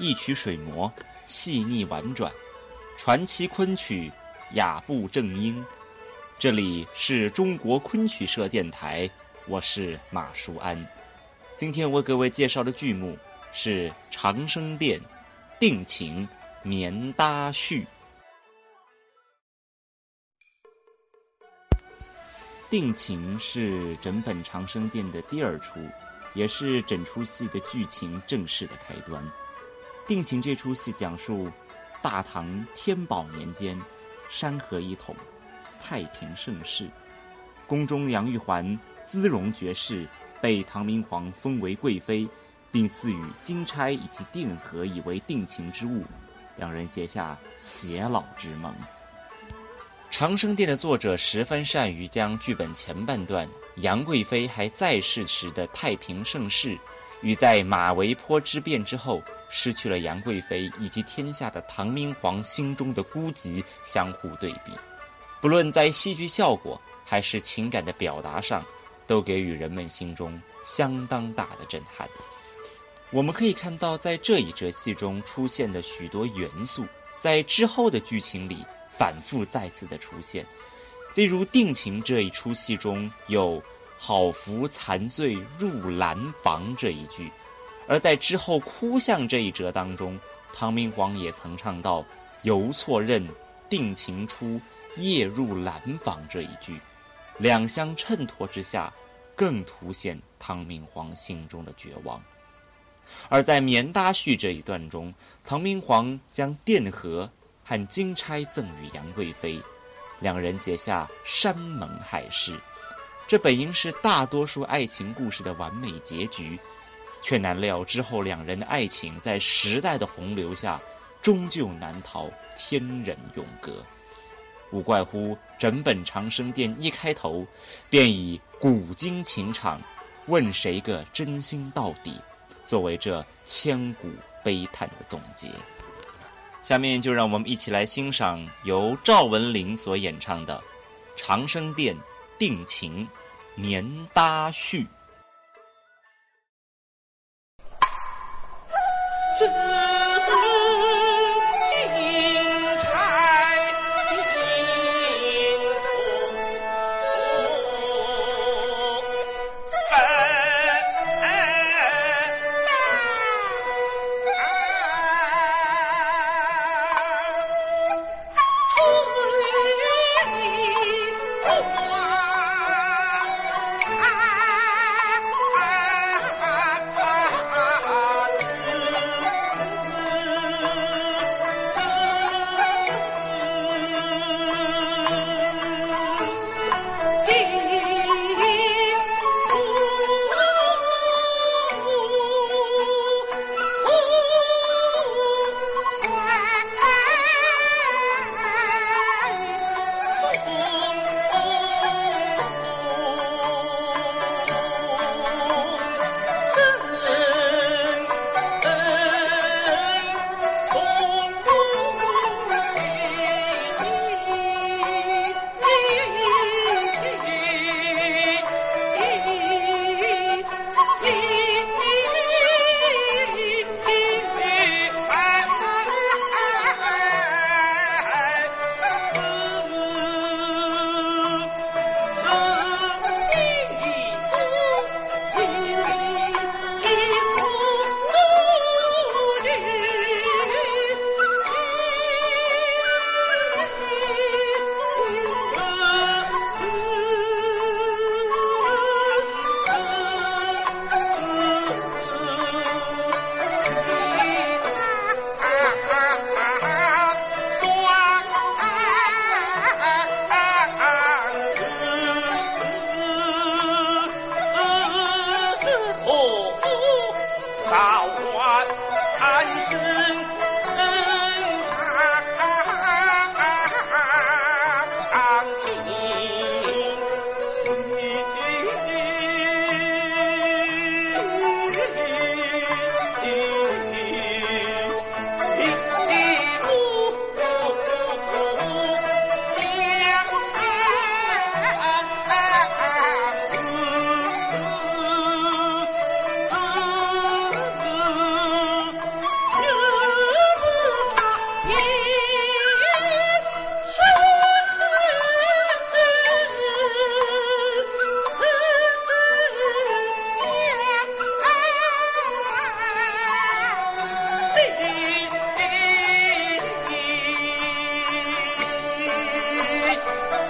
一曲水磨，细腻婉转，传奇昆曲，雅步正音。这里是中国昆曲社电台，我是马舒安。今天为各位介绍的剧目是《长生殿·定情·棉搭序》。定情是整本《长生殿》的第二出，也是整出戏的剧情正式的开端。定情这出戏讲述大唐天宝年间，山河一统，太平盛世，宫中杨玉环姿容绝世，被唐明皇封为贵妃，并赐予金钗以及定盒以为定情之物，两人结下偕老之盟。《长生殿》的作者十分善于将剧本前半段杨贵妃还在世时的太平盛世，与在马嵬坡之变之后失去了杨贵妃以及天下的唐明皇心中的孤寂相互对比。不论在戏剧效果还是情感的表达上，都给予人们心中相当大的震撼。我们可以看到，在这一折戏中出现的许多元素，在之后的剧情里。反复再次的出现，例如定情这一出戏中有“好福残醉入兰房”这一句，而在之后哭相这一折当中，唐明皇也曾唱到“犹错认定情初，夜入兰房”这一句，两相衬托之下，更凸显唐明皇心中的绝望。而在棉搭序这一段中，唐明皇将殿盒。和金钗赠与杨贵妃，两人结下山盟海誓。这本应是大多数爱情故事的完美结局，却难料之后两人的爱情在时代的洪流下，终究难逃天人永隔。无怪乎整本《长生殿》一开头，便以“古今情场，问谁个真心到底”作为这千古悲叹的总结。下面就让我们一起来欣赏由赵文玲所演唱的《长生殿·定情·棉搭絮序》。Oh.